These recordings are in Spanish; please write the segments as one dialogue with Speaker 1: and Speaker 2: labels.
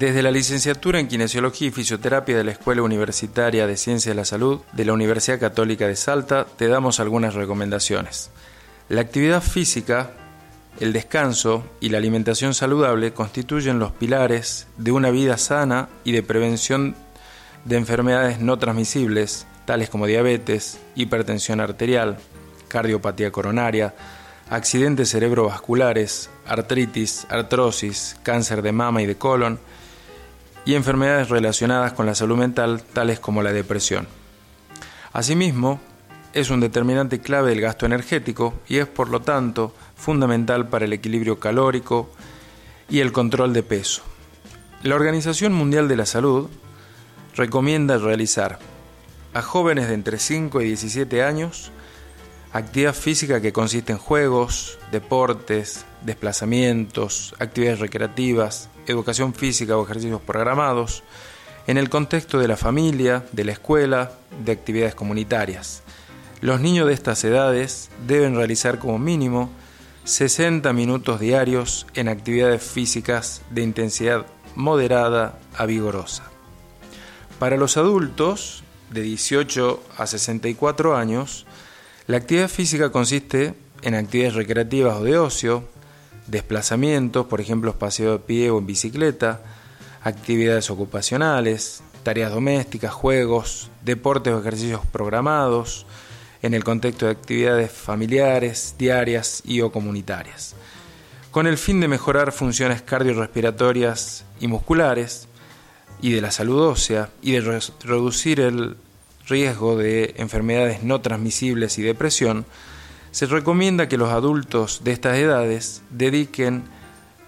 Speaker 1: Desde la licenciatura en Kinesiología y Fisioterapia de la Escuela Universitaria de Ciencias de la Salud de la Universidad Católica de Salta, te damos algunas recomendaciones. La actividad física, el descanso y la alimentación saludable constituyen los pilares de una vida sana y de prevención de enfermedades no transmisibles, tales como diabetes, hipertensión arterial, cardiopatía coronaria, accidentes cerebrovasculares, artritis, artrosis, cáncer de mama y de colon, y enfermedades relacionadas con la salud mental, tales como la depresión. Asimismo, es un determinante clave del gasto energético y es por lo tanto fundamental para el equilibrio calórico y el control de peso. La Organización Mundial de la Salud recomienda realizar a jóvenes de entre 5 y 17 años actividad física que consiste en juegos, deportes, desplazamientos, actividades recreativas, educación física o ejercicios programados, en el contexto de la familia, de la escuela, de actividades comunitarias. Los niños de estas edades deben realizar como mínimo 60 minutos diarios en actividades físicas de intensidad moderada a vigorosa. Para los adultos de 18 a 64 años, la actividad física consiste en actividades recreativas o de ocio, desplazamientos, por ejemplo, paseo de pie o en bicicleta, actividades ocupacionales, tareas domésticas, juegos, deportes o ejercicios programados, en el contexto de actividades familiares, diarias y o comunitarias, con el fin de mejorar funciones cardiorrespiratorias y musculares y de la salud ósea y de reducir el riesgo de enfermedades no transmisibles y depresión, se recomienda que los adultos de estas edades dediquen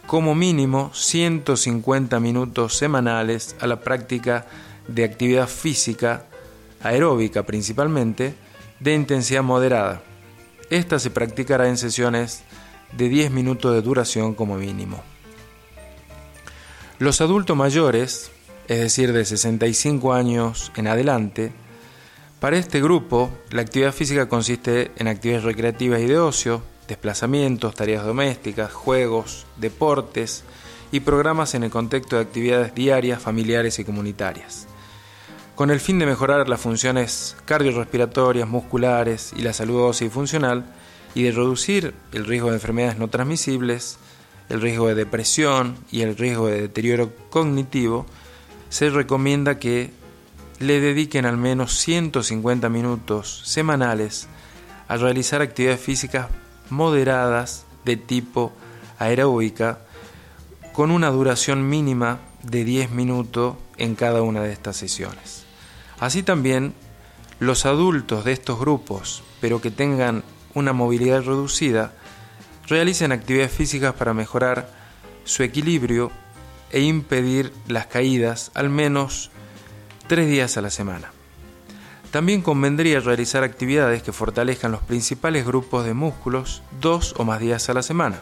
Speaker 1: como mínimo 150 minutos semanales a la práctica de actividad física, aeróbica principalmente, de intensidad moderada. Esta se practicará en sesiones de 10 minutos de duración como mínimo. Los adultos mayores, es decir, de 65 años en adelante, para este grupo, la actividad física consiste en actividades recreativas y de ocio, desplazamientos, tareas domésticas, juegos, deportes y programas en el contexto de actividades diarias, familiares y comunitarias. Con el fin de mejorar las funciones cardiorrespiratorias, musculares y la salud ósea y funcional, y de reducir el riesgo de enfermedades no transmisibles, el riesgo de depresión y el riesgo de deterioro cognitivo, se recomienda que le dediquen al menos 150 minutos semanales a realizar actividades físicas moderadas de tipo aeróbica con una duración mínima de 10 minutos en cada una de estas sesiones. Así también, los adultos de estos grupos, pero que tengan una movilidad reducida, realicen actividades físicas para mejorar su equilibrio e impedir las caídas al menos tres días a la semana. También convendría realizar actividades que fortalezcan los principales grupos de músculos dos o más días a la semana.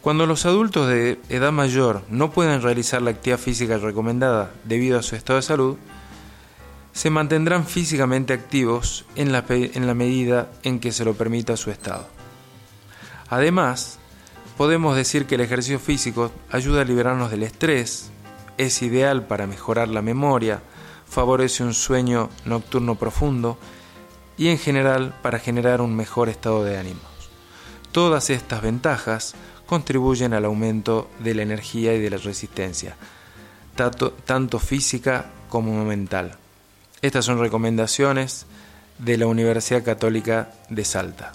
Speaker 1: Cuando los adultos de edad mayor no pueden realizar la actividad física recomendada debido a su estado de salud, se mantendrán físicamente activos en la, en la medida en que se lo permita su estado. Además, podemos decir que el ejercicio físico ayuda a liberarnos del estrés, es ideal para mejorar la memoria, favorece un sueño nocturno profundo y en general para generar un mejor estado de ánimos. Todas estas ventajas contribuyen al aumento de la energía y de la resistencia, tanto física como mental. Estas son recomendaciones de la Universidad Católica de Salta.